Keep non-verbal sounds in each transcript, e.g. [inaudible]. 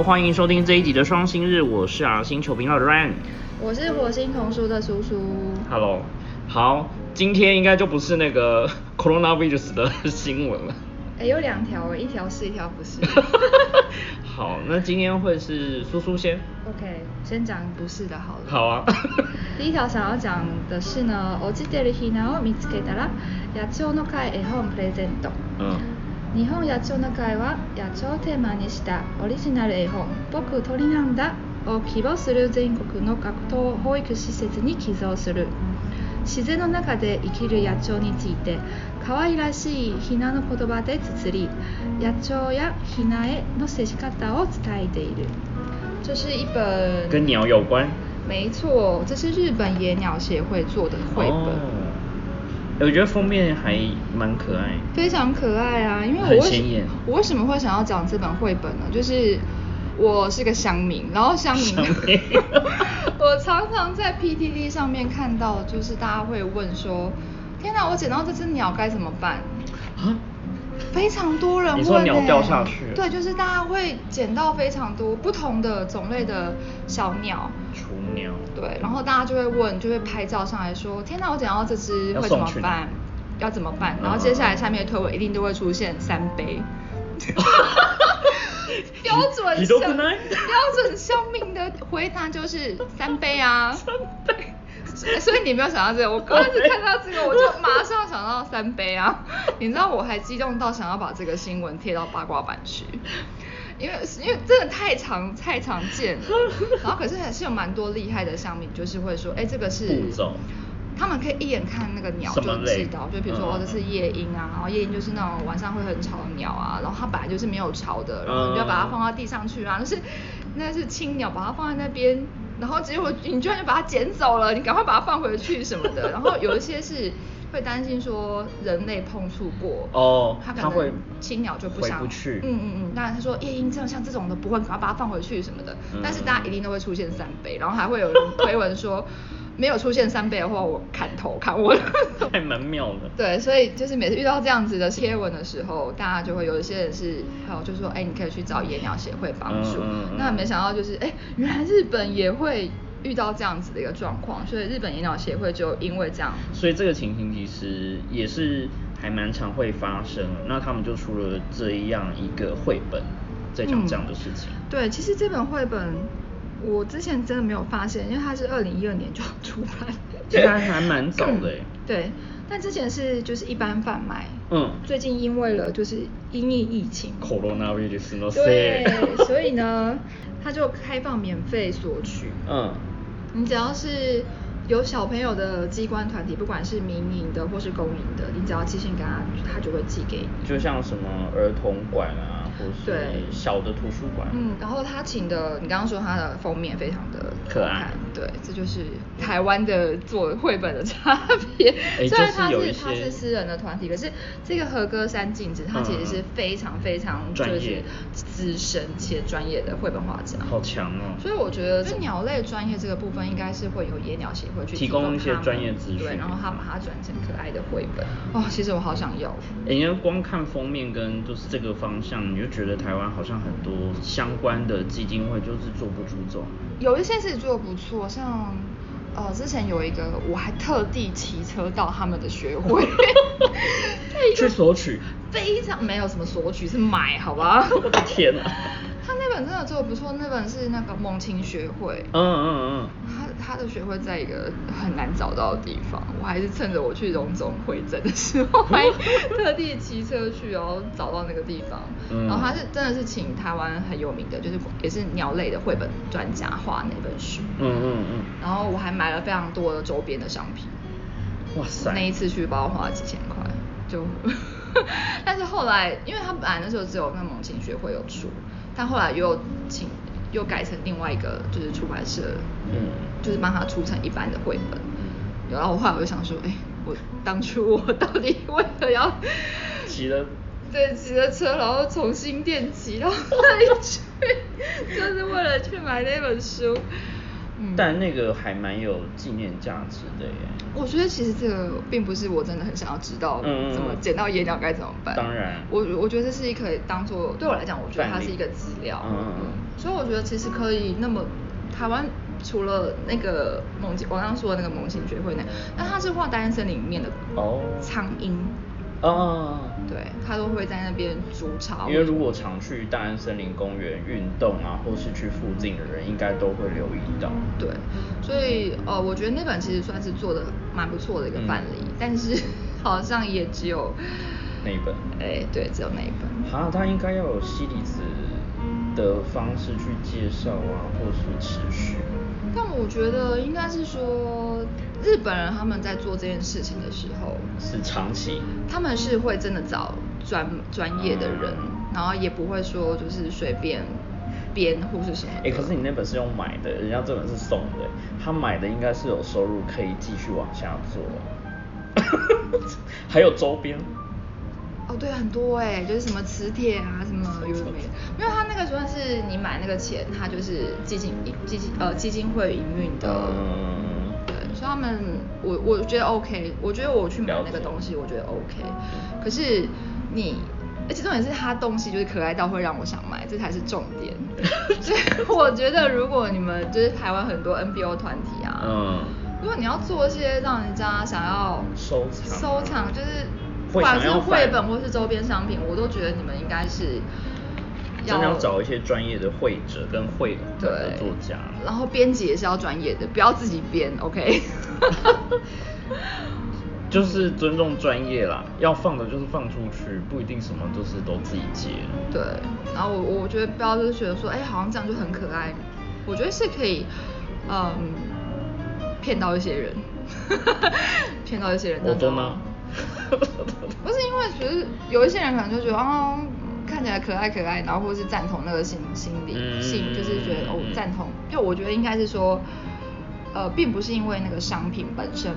Hello，欢迎收听这一集的双星日，我是啊星球频道的 Ryan。我是火星童书的叔叔。 Hello，好，今天应该就不是那个 [laughs] coronavirus 的新闻了。哎，有两条哎，一条是，一条不是。[laughs] 好，那今天会是叔叔先。 OK，先讲不是的好了。好啊。[laughs] 第一条想要讲的是呢，落ちてるひなを見つけたら野鳥の会絵本プレゼント。嗯。 日本野鳥の会は野鳥をテーマにしたオリジナル絵本「僕鳥なんだ」を希望する全国の学童保育施設に寄贈する自然の中で生きる野鳥について可愛らしいひなの言葉で綴り野鳥やひなへの接し方を伝えている这是一本跟鸟有关？没错，这是日本野鸟协会做的绘本。哦我觉得封面还蛮可爱。非常可爱啊！因为我我为什么会想要讲这本绘本呢？就是我是个乡民，然后乡民，乡民 [laughs] 我常常在 PTT 上面看到，就是大家会问说：“天哪，我捡到这只鸟该怎么办？”啊？非常多人问、欸，你说鸟掉下去了对，就是大家会捡到非常多不同的种类的小鸟，雏鸟。对，然后大家就会问，就会拍照上来说：“天哪，我捡到这只要会怎么送去哪办？要怎么办？”嗯然后接下来下面的推文一定都会出现三杯。[laughs] 标准ひどく乡ない标准乡民的回答就是三杯啊，三杯 所以你没有想到这个，我刚开始看到这个，我就马上想到三杯啊。你知道我还激动到想要把这个新闻贴到八卦版去，因为因为真的太常太常见了。然后可是还是有蛮多厉害的乡民，就是会说，哎，这个是步骤他们可以一眼看那个鸟就知道，就比如说、嗯哦这是夜莺啊，然后夜莺就是那种晚上会很吵的鸟啊，然后它本来就是没有巢的，然后你就要把它放到地上去啊，就是那是青鸟，把它放在那边，然后结果你居然就把它捡走了，你赶快把它放回去什么的，[laughs] 然后有一些是会担心说人类碰触过，哦它可它会能青鸟就不想回不去。嗯嗯嗯，当然他说夜莺这样像这种的不会，赶快把它放回去什么的，嗯但是大家一定都会出现三杯，然后还会有人推文说。没有出现三倍的话，我砍头砍我。[laughs] 还蛮妙的。对，所以就是每次遇到这样子的贴文的时候，大家就会有一些人是，还有就说，哎，你可以去找野鸟协会帮助。嗯嗯嗯那没想到就是，哎，原来日本也会遇到这样子的一个状况，所以日本野鸟协会就因为这样，所以这个情形其实也是还蛮常会发生。那他们就出了这样一个绘本，在讲这样的事情。对，其实这本绘本我之前真的没有发现，因为它是二零一二年就出版，其实还还蛮早的欸对，但之前是就是一般贩卖，嗯最近因为了就是因应疫情， coronavirus の对せい。，所以呢，它就开放免费索取。嗯，你只要是有小朋友的机关团体，不管是民营的或是公营的，你只要寄信给他，他就会寄给你。就像什么儿童馆啊， 或是对。小的图书馆。嗯，然后他请的，你刚刚说他的封面非常的可爱对，这就是台湾的做绘本的差别。哎虽然就是他是他是私人的团体，可是这个和歌山镜子，他其实是嗯非常非常就是专业资深且专业的绘本画家。好强哦！所以我觉得，就鸟类专业这个部分，应该是会有野鸟协会去提供一些专业资讯对，然后他把它转成可爱的绘本。哦，其实我好想要。欸因为光看封面跟就是这个方向，你就觉得台湾好像很多相关的基金会就是做不出这种。有一些是做得不错，像呃之前有一个，我还特地骑车到他们的学会，[laughs] 去索取非常没有什么索取，是买，好吧？我的天啊！他那本真的做的不错，那本是那个猛禽学会。嗯嗯嗯他他的学会在一个很难找到的地方，我还是趁着我去荣总会诊的时候，还 [laughs] 特地骑车去，然后找到那个地方。嗯然后他是真的是请台湾很有名的，就是也是鸟类的绘本专家画那本书。嗯嗯嗯然后我还买了非常多的周边的商品。嗯，哇塞！那一次去包花了几千块，就，[laughs] 但是后来，因为他本来那时候只有那猛禽学会有出，但后来又请又改成另外一个就是出版社，嗯就是帮他出成一般的绘本。然后我后来我就想说，哎，我当初我到底为了要 [laughs] 骑了对骑了车，然后从新店骑到那里去，就是为了去买那本书。嗯但那个还蛮有纪念价值的耶。我觉得其实这个并不是我真的很想要知道怎么捡到野鸟该怎么办。当然我我觉得这是一可以当做对我来讲，我觉得它是一个资料。嗯嗯嗯所以我觉得其实可以那么台湾除了那个猛禽，我刚刚说的那个猛禽学会那，那它是画大安森林里面的哦苍鹰。啊，对，他都会在那边筑巢。因为如果常去大安森林公园运动啊，或是去附近的人，应该都会留意到。对，所以呃，我觉得那本其实算是做的蛮不错的一个范例，但是好像也只有那一本。哎，对，只有那一本。啊，他应该要有西里子的方式去介绍啊，或是持续。但我觉得应该是说，日本人他们在做这件事情的时候，是长期，他们是会真的找专专业的人，然后也不会说就是随便编或是什么。哎，可是你那本是用买的，人家这本是送的，他买的应该是有收入可以继续往下做，[laughs] 还有周边。哦，对，很多哎，就是什么磁铁啊，什么有没有？因为他那个算是你买那个钱，他就是基金基金呃基金会营运的，所以他们我我觉得 OK，我觉得我去买那个东西，我觉得 OK。可是你，而且重点是他东西就是可爱到会让我想买，这才是重点。[laughs] 所以我觉得如果你们就是台湾很多 NBO 团体啊，嗯，如果你要做一些让人家想要收藏收藏，就是。不管是绘本或是周边商品，我都觉得你们应该是要找一些专业的绘者跟绘本的作家，然后编辑也是要专业的，不要自己编，OK？[laughs] 就是尊重专业啦，要放的就是放出去，不一定什么都是都自己接。对，然后我我觉得不要就是觉得说，哎，好像这样就很可爱，我觉得是可以，嗯，骗到一些人，[laughs] 骗到一些人。我多吗？[laughs] 不是因为，其实有一些人可能就觉得哦，看起来可爱可爱，然后或是赞同那个心心理性，就是觉得哦赞同。因为我觉得应该是说，呃，并不是因为那个商品本身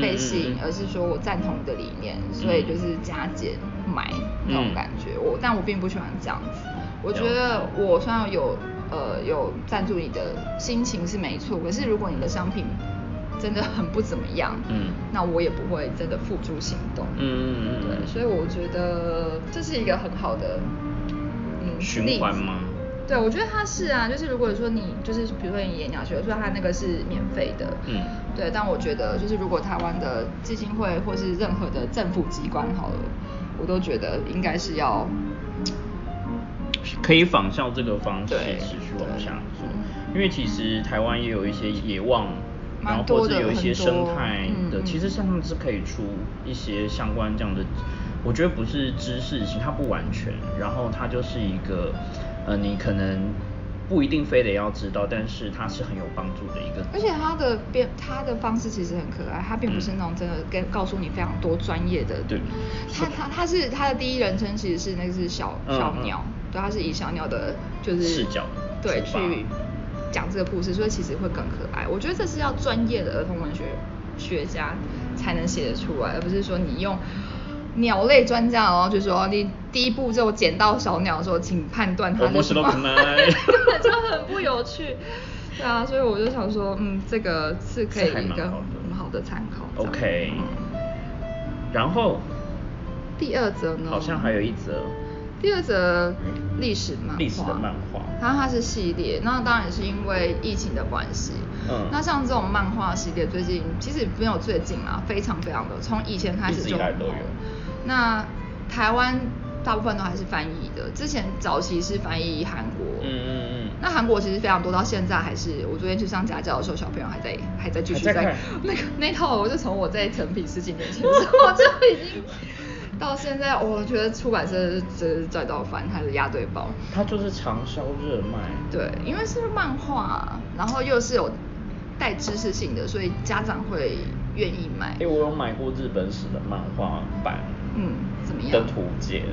被吸引，而是说我赞同你的理念，所以就是加减买那种感觉。我但我并不喜欢这样子。我觉得我虽然有呃有赞助你的心情是没错，可是如果你的商品。真的很不怎么样，嗯，那我也不会真的付诸行动，嗯嗯嗯，对，所以我觉得这是一个很好的，嗯，循环吗？对，我觉得它是啊，就是如果说你就是比如说你演讲学，说它那个是免费的，嗯，对，但我觉得就是如果台湾的基金会或是任何的政府机关好了，我都觉得应该是要可以仿效这个方式持续往下做，因为其实台湾也有一些野望。然后或者有一些生态的，其实像他们是可以出一些相关这样的，我觉得不是知识型，它不完全，然后它就是一个，呃，你可能不一定非得要知道，但是它是很有帮助的一个。而且它的变，它的方式其实很可爱，它并不是那种真的跟告诉你非常多专业的。对。它它它是它的第一人称其实是那个是小小鸟，对，它是以小鸟的，就是视角对去。讲这个故事，所以其实会更可爱。我觉得这是要专业的儿童文学学家才能写得出来，而不是说你用鸟类专家，然后就说你第一步就捡到小鸟的时候，请判断它是什么，[laughs] 就很不有趣。对啊，所以我就想说，嗯，这个是可以一个很好的参考。OK。然后第二则呢？好像还有一则。第二则历史漫画，历史的漫画，然后它是系列，那当然是因为疫情的关系。嗯，那像这种漫画系列，最近其实没有最近啊，非常非常的，从以前开始就都有。那台湾大部分都还是翻译的，之前早期是翻译韩国。嗯嗯嗯。那韩国其实非常多，到现在还是，我昨天去上家教的时候，小朋友还在还在继续在那个那套，我就从我在成品十几年前的时候就已经。到现在，我觉得出版社真是赚到翻，它是压对宝。它就是长销热卖。对，因为是漫画，然后又是有带知识性的，所以家长会愿意买。哎，我有买过日本史的漫画版，嗯，怎么样？的图解，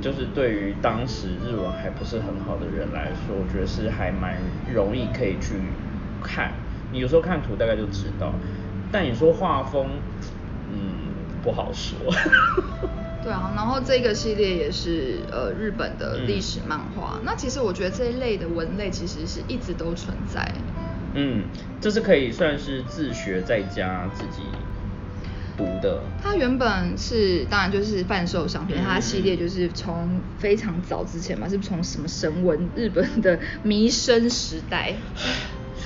就是对于当时日文还不是很好的人来说，我觉得是还蛮容易可以去看。你有时候看图大概就知道，但你说画风，嗯。不好说。[laughs] 对啊，然后这个系列也是呃日本的历史漫画。那其实我觉得这一类的文类其实是一直都存在。嗯，这是可以算是自学在家自己读的。它原本是当然就是贩售商品，它系列就是从非常早之前嘛，是从什么神文日本的弥生时代。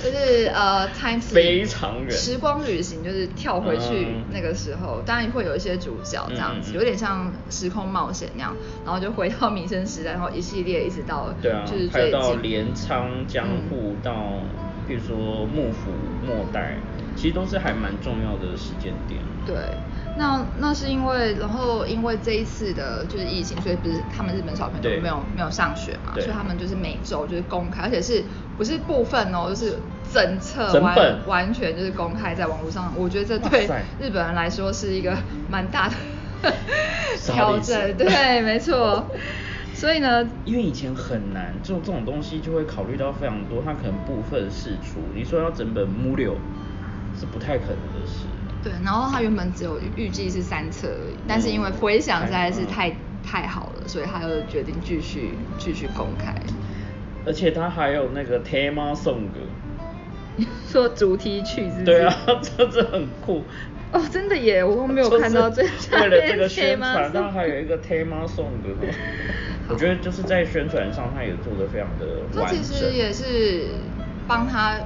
就是呃，time 非常远，时光旅行就是跳回去那个时候，当然会有一些主角这样子，有点像时空冒险那样，然后就回到民生时代，然后一系列一直到对啊，就是最到镰仓江户到，比如说幕府末代，其实都是还蛮重要的时间点。对。那那是因为，然后因为这一次的就是疫情，所以不是他们日本小朋友都没有没有上学嘛，所以他们就是每周就是公开，而且是不是部分哦，就是整册完完全就是公开在网络上。我觉得这对日本人来说是一个蛮大的 [laughs] 挑战，对，没错。所以呢，因为以前很难，这种这种东西就会考虑到非常多，它可能部分释出，你说要整本木六是不太可能的事。对，然后他原本只有预计是三册而已，但是因为回响实在是太太好了，所以他又决定继续继续公开。而且他还有那个 Tema Song，[laughs] 说主题曲是？对啊，[laughs] 真的很酷。哦，真的耶，我都没有看到这 [laughs] 为了这个宣传，他还有一个 Tema Song，我觉得就是在宣传上，他也做的非常的完整。其实也是帮他。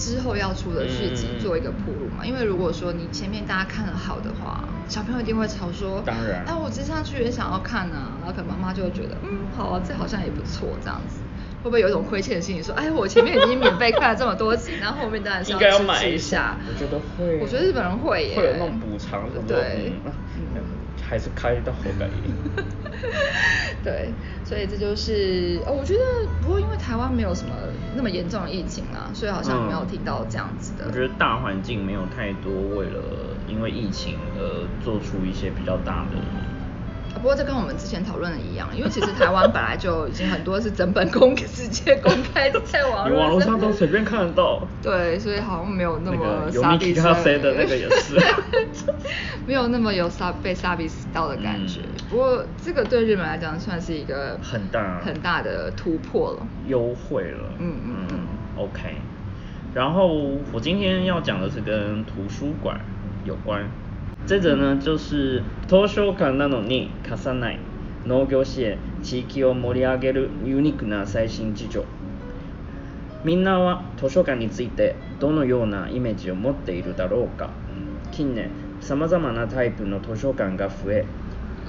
之后要出的续集做一个铺路嘛，因为如果说你前面大家看的好的话，小朋友一定会吵说，当然，哎，我接下去也想要看啊，然后可能妈妈就会觉得，嗯，好啊，这好像也不错，这样子，会不会有一种亏欠的心理，说，哎，我前面已经免费看了这么多集，[laughs] 然后后面当然是要买一下，我觉得会，我觉得日本人会耶，会有那种补偿什么，对，[laughs] 还是开到后感 [laughs] 对，所以这就是哦，我觉得不过因为台湾没有什么那么严重的疫情啦，所以好像没有听到这样子的。我觉得大环境没有太多为了因为疫情而做出一些比较大的。不过这跟我们之前讨论的一样，因为其实台湾本来就已经很多是整本公 [laughs] 直接公开在网络，网络上都随便看得到。对，所以好像没有那么有 Miki 咖啡的那个也是，[laughs] 没有那么有杀被杀逼死到的感觉。不过这个对日本来讲算是一个很大很大的突破了，优惠了。嗯嗯嗯，OK。然后我今天要讲的是跟图书馆有关。这则呢就是図書館なのに貸さない農業支援地域を盛り上げるユニークな最新事情。みんなは図書館についてどのようなイメージを持っているだろうか。近年さまざまなタイプの図書館が増え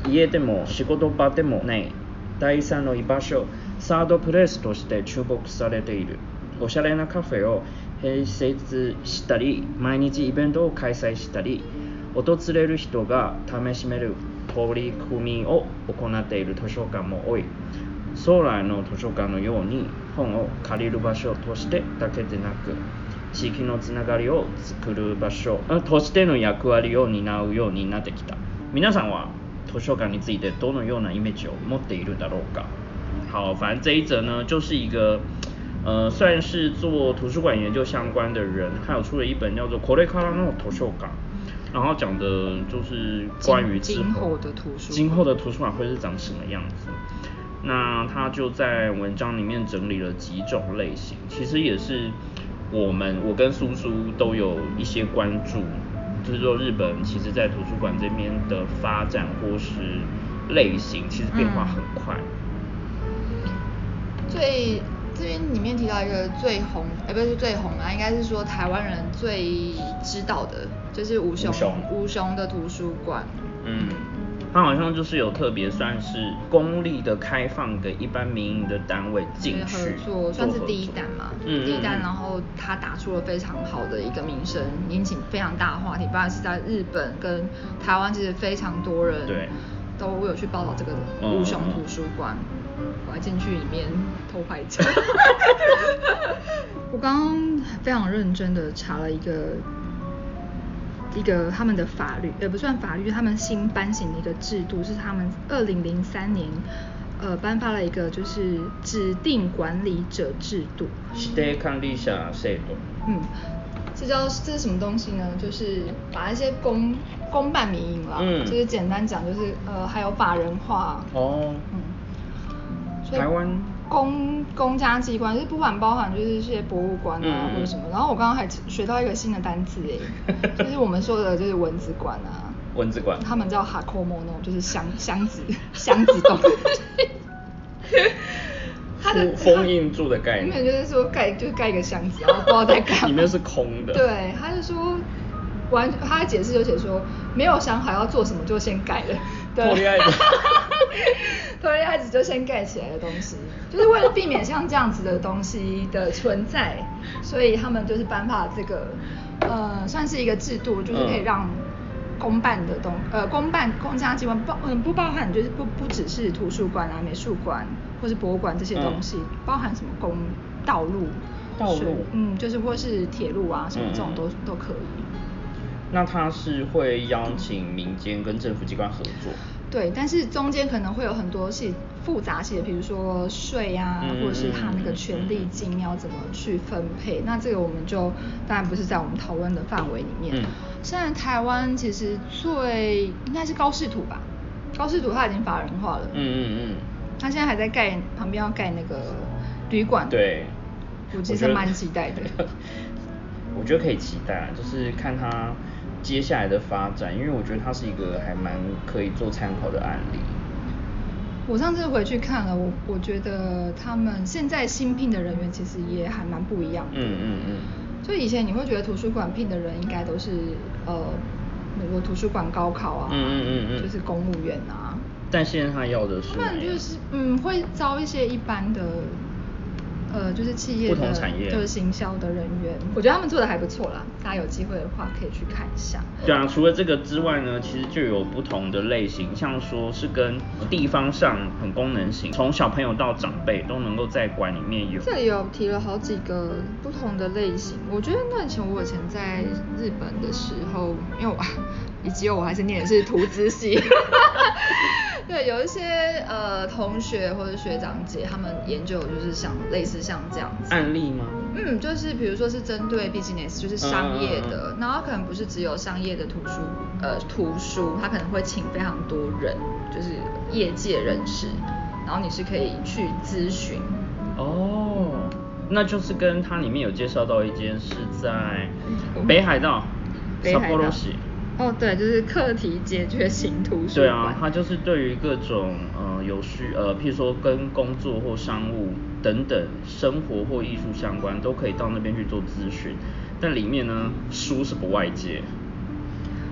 家でも仕事場でもない第三の居場所サードプレイスとして注目されている。おしゃれなカフェを併設したり毎日イベントを開催したり訪れる人が楽しめる取り組みを行っている図書館も多い。将来の図書館のように本を借りる場所としてだけでなく地域のつながりを作る場所としての役割を担うようになってきた。皆さんは図書館についてどのようなイメージを持っているだろうか？好，反正这一则呢，就是一个呃，算是做图书馆研究相关的人，他有出了一本叫做《これからの図書館》。然后讲的就是关于今后的图书今后的图书馆会是长什么样子。那他就在文章里面整理了几种类型，其实也是我们我跟苏苏都有一些关注，就是说日本其实在图书馆这边的发展或是类型，其实变化很快。最这边里面提到一个最红，哎，不是最红啊，应该是说台湾人最知道的。就是吴雄吴雄的图书馆，嗯，它好像就是有特别算是公立的开放给一般民营的单位进去合作，算是第一单嘛，嗯，第一单，然后它打出了非常好的一个名声，引起非常大的话题，不管是在日本跟台湾，其实非常多人对都有去报道这个吴雄图书馆，我还进去里面偷拍照，[laughs] 我刚刚非常认真的查了一个。一个他们的法律也不算法律，他们新颁行的一个制度是他们二零零三年呃颁发了一个就是指定管理者制度。指定管理者制度。嗯，这叫这是什么东西呢？就是把一些公公办民营啦，就是简单讲就是呃还有法人化。哦。嗯。台湾。公公家机关就是不管包含就是一些博物馆啊或者什么，然后我刚刚还学到一个新的单词哎，就是我们说的就是文字馆啊，蚊子馆。他们叫 hkomono，就是箱箱子箱子洞。[laughs] [laughs] 它的封印住的概念。就是说盖就是盖一个箱子，然后不知道在干嘛。里面是空的。对，他就说完，他的解释就写说没有想好要做什么就先盖了。脱离爱子。[laughs] 脱离爱子就先盖起来的东西，就是为了避免像这样子的东西的存在，所以他们就是颁发这个呃算是一个制度，就是可以让。公办的东，呃，公办公家机关包，嗯，不包含就是不不只是图书馆啊、美术馆或是博物馆这些东西，包含什么公道路，道路，嗯，就是或是铁路啊什么这种都都可以。那他是会邀请民间跟政府机关合作？对，但是中间可能会有很多是复杂些，比如说税啊，或者是他那个权利金要怎么去分配，那这个我们就当然不是在我们讨论的范围里面。嗯。现在台湾其实最应该是高士图吧，高士图它已经法人化了。嗯嗯嗯。他现在还在盖旁边要盖那个旅馆。对。我其实蛮期待的。我觉得 [laughs] 可以期待，就是看他接下来的发展，因为我觉得它是一个还蛮可以做参考的案例。我上次回去看了，我我觉得他们现在新聘的人员其实也还蛮不一样。嗯嗯嗯。就以前你会觉得图书馆聘的人应该都是呃美国图书馆高考啊，嗯嗯嗯嗯，就是公务员啊。但现在他要的是。他们就是嗯会招一些一般的。呃，就是企业的，就是行销的人员，我觉得他们做的还不错啦。大家有机会的话可以去看一下。对啊，除了这个之外呢，其实就有不同的类型，像说是跟地方上很功能型，从小朋友到长辈都能够在馆里面有。这里有提了好几个不同的类型，我觉得那以前我以前在日本的时候，因为我 [laughs] 以及我还是念的是图资系。[laughs] [laughs] 对，有一些呃同学或者学长姐，他们研究就是像类似像这样子案例吗？嗯，就是比如说是针对 business，就是商业的，然后可能不是只有商业的图书，呃，图书，他可能会请非常多人，就是业界人士，然后你是可以去咨询。哦，那就是跟它里面有介绍到一间是在北海道，北海道。哦，对，就是课题解决型图书馆。对啊，它就是对于各种呃有需呃，譬如说跟工作或商务等等生活或艺术相关，都可以到那边去做咨询。但里面呢，书是不外借。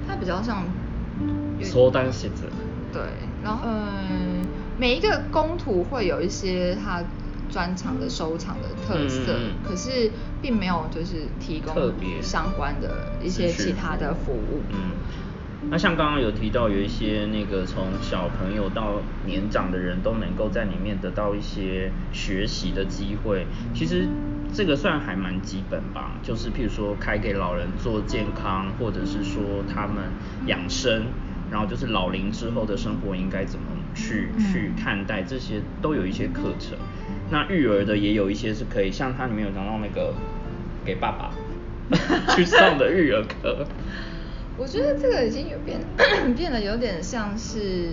它比较像。缩单写字。对，然后嗯，每一个工图会有一些它。专场的收藏的特色，可是并没有就是提供特别。相关的一些其他的服务。嗯，那像刚刚有提到有一些那个从小朋友到年长的人都能够在里面得到一些学习的机会，其实这个算还蛮基本吧，就是譬如说开给老人做健康，或者是说他们养生，然后就是老龄之后的生活应该怎么去去看待，这些都有一些课程。那育儿的也有一些是可以，像它里面有讲到那个给爸爸 [laughs] 去上的育儿课。[laughs] 我觉得这个已经有变 [coughs] 变得有点像是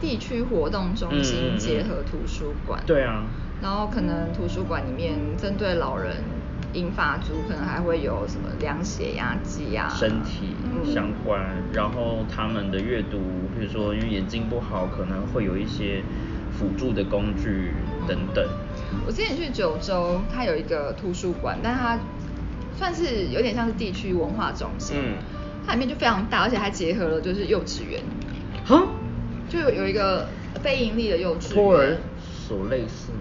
地区活动中心结合图书馆。对啊。然后可能图书馆里面针对老人、银发族，可能还会有什么量血压计啊，身体相关。然后他们的阅读，比如说因为眼睛不好，可能会有一些。辅助的工具等等。我之前去九州，它有一个图书馆，但它算是有点像是地区文化中心。嗯。它里面就非常大，而且还结合了就是幼稚园。哈？就有一个非盈利的幼稚园。托儿所类似吗？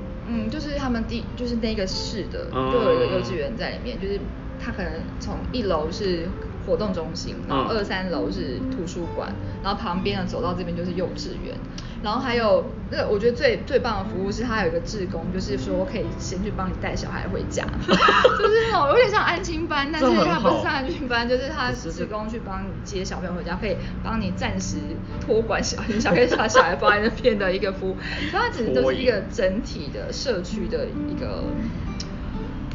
第就是那个市的，就有一个幼稚园在里面，就是他可能从一楼是活动中心，然后二三楼是图书馆，然后旁边呢走到这边就是幼稚园。然后还有那个，我觉得最最棒的服务是，它有一个志工，就是说可以先去帮你带小孩回家，[laughs] 就是那种有点像安亲班，但是它不是上安亲班，就是他志工去帮你接小朋友回家，可以帮你暂时托管小孩，小孩把小孩放在那边的一个服务，所以它其实都是一个整体的社区的一个，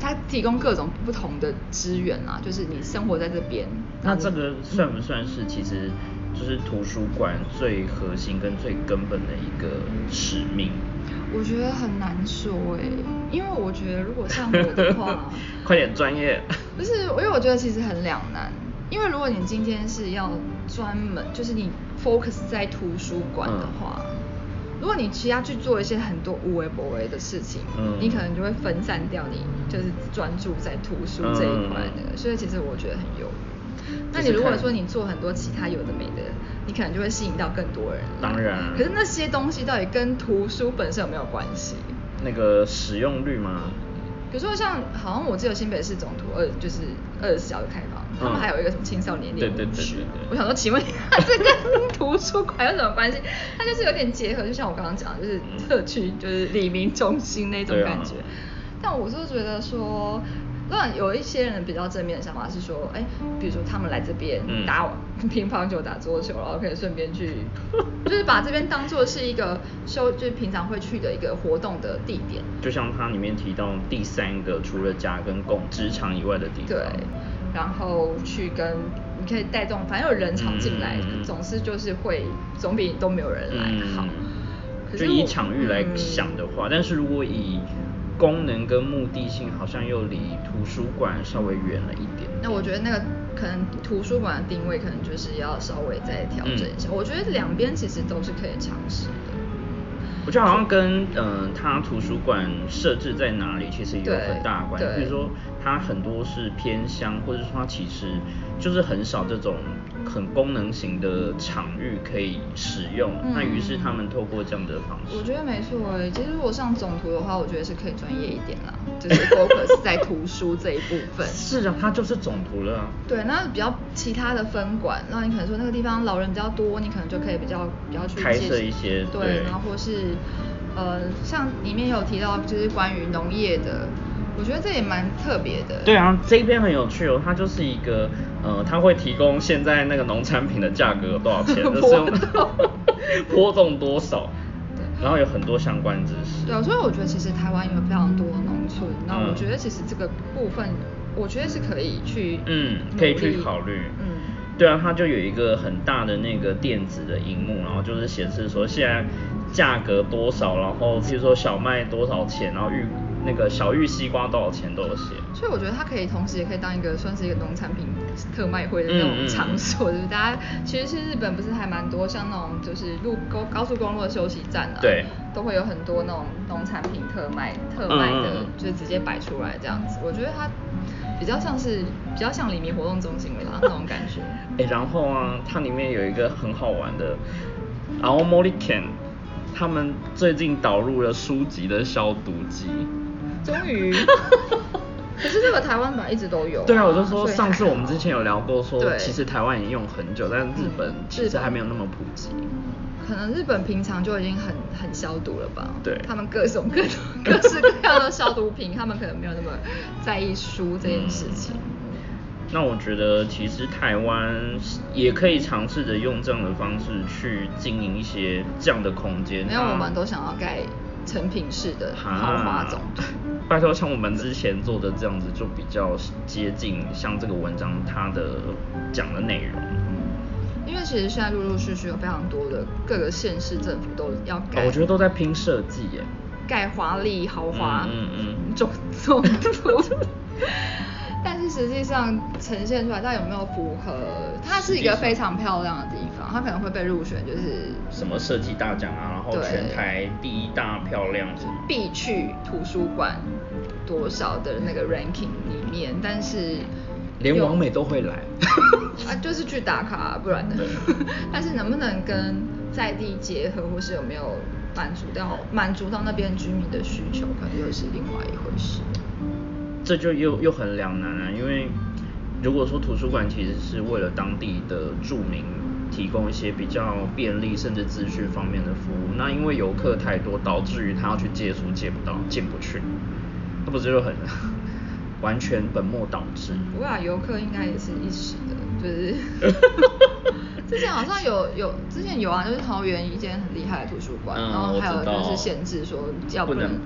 它提供各种不同的资源啊，就是你生活在这边，那这个算不算是其实？就是图书馆最核心跟最根本的一个使命。我觉得很难说哎，因为我觉得如果像我的话，[laughs] 快点专业。不是，因为我觉得其实很两难。因为如果你今天是要专门，就是你 focus 在图书馆的话，如果你其他去做一些很多无为不为的事情，嗯，你可能就会分散掉你就是专注在图书这一块的，所以其实我觉得很有余。那你如果说你做很多其他有的没的，你可能就会吸引到更多人。当然。可是那些东西到底跟图书本身有没有关系？那个使用率吗？比如说像，好像我记得新北市总图二就是二十四小时开放，他们还有一个什么青少年练舞区。我想说，请问这跟图书馆有什么关系？它就是有点结合，就像我刚刚讲，就是特区，就是李明中心那种感觉。但我是觉得说。那有一些人比较正面的想法是说，哎，比如说他们来这边打乒乓球、打桌球，然后可以顺便去，[laughs] 就是把这边当做是一个休，就是平常会去的一个活动的地点。就像它里面提到第三个，除了家跟工职场以外的地方。对，然后去跟你可以带动，反正有人潮进来，总是就是会总比都没有人来好。就以场域来想的话，但是如果以功能跟目的性好像又离图书馆稍微远了一点。那我觉得那个可能图书馆的定位可能就是要稍微再调整一下。我觉得两边其实都是可以尝试的。我觉得好像跟嗯，它图书馆设置在哪里其实有很大的关系。比如说，它很多是偏乡，或者说它其实就是很少这种。很功能型的场域可以使用，那于是他们透过这样的方式，我觉得没错诶。其实如果上总图的话，我觉得是可以专业一点啦，就是 focus 在图书这一部分。[laughs] 是啊，它就是总图了。对，那比较其他的分馆，那你可能说那个地方老人比较多，你可能就可以比较比较去开设一些对，然后或是呃，像里面有提到就是关于农业的。我觉得这也蛮特别的。对啊，这边很有趣哦，它就是一个，呃，它会提供现在那个农产品的价格有多少钱，[laughs] 波动，[laughs] 波动多少，然后有很多相关知识。对，所以我觉得其实台湾有非常多农村，那我觉得其实这个部分，我觉得是可以去，嗯，可以去考虑，嗯，对啊，它就有一个很大的那个电子的荧幕，然后就是显示说现在价格多少，然后比如说小麦多少钱，然后预。那个小玉西瓜多少钱都有写，所以我觉得它可以同时也可以当一个算是一个农产品特卖会的那种场所，就是大家其实是日本不是还蛮多像那种就是路高高速公路的休息站啊，对，都会有很多那种农产品特卖特卖的，就是直接摆出来这样子，我觉得它比较像是比较像黎明活动中心的那种感觉。[laughs] 哎，然后啊，它里面有一个很好玩的，Our Molly Can，他们最近导入了书籍的消毒机。终于，[laughs] 可是这个台湾版一直都有。对啊，我就说上次我们之前有聊过，说其实台湾已经用很久，但是日本其实还没有那么普及。可能日本平常就已经很很消毒了吧？对，他们各种各种 [laughs] 各式各样的消毒品，他们可能没有那么在意书这件事情。那我觉得其实台湾也可以尝试着用这样的方式去经营一些这样的空间。没有，我们都想要盖。成品式的豪华总图，拜托，像我们之前做的这样子，就比较接近像这个文章它的讲的内容。因为其实现在陆陆续续有非常多的各个县市政府都要盖，我觉得都在拼设计耶，盖华丽豪华嗯嗯总总图。[laughs] 但是实际上呈现出来，它有没有符合？它是一个非常漂亮的地方，它可能会被入选，就是什么设计大奖啊，然后全台第一大漂亮，必去图书馆多少的那个 ranking 里面，但是连王美都会来，[laughs] 啊，就是去打卡，不然的。[laughs] 但是能不能跟在地结合，或是有没有满足到满足到那边居民的需求，可能又是另外一回事。这就又又很两难啊，因为如果说图书馆其实是为了当地的住民提供一些比较便利甚至资讯方面的服务，那因为游客太多，导致于他要去借书借不到，进不去，[laughs] 那不是就很完全本末倒置？[laughs] 不过啊，游客应该也是一时的，就是 [laughs] 之前好像有有之前有啊，就是桃园一间很厉害的图书馆，然后还有就是限制说要不能。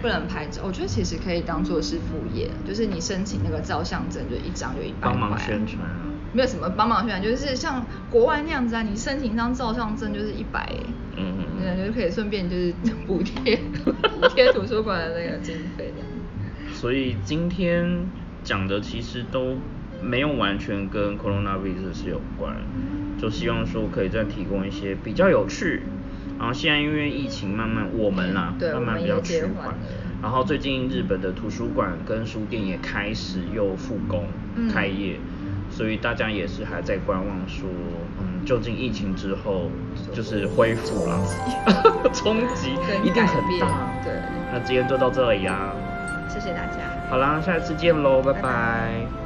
不能拍照，我觉得其实可以当做是副业，就是你申请那个照相证，就一张就一百块。帮忙宣传啊？没有什么帮忙宣传，就是像国外那样子啊，你申请一张照相证就是一百，嗯嗯，对，就可以顺便就是补贴 [laughs] 补贴图书馆的那个经费的。所以今天讲的其实都没有完全跟 coronavirus 是有关，就希望说可以再提供一些比较有趣。然后现在因为疫情慢慢我们啦，慢慢比较趋缓。然后最近日本的图书馆跟书店也开始又复工开业，所以大家也是还在观望说，嗯，究竟疫情之后就是恢复了，[laughs] 冲击一定很大。对，那今天就到这里啊，谢谢大家。好啦，下次见喽，拜拜。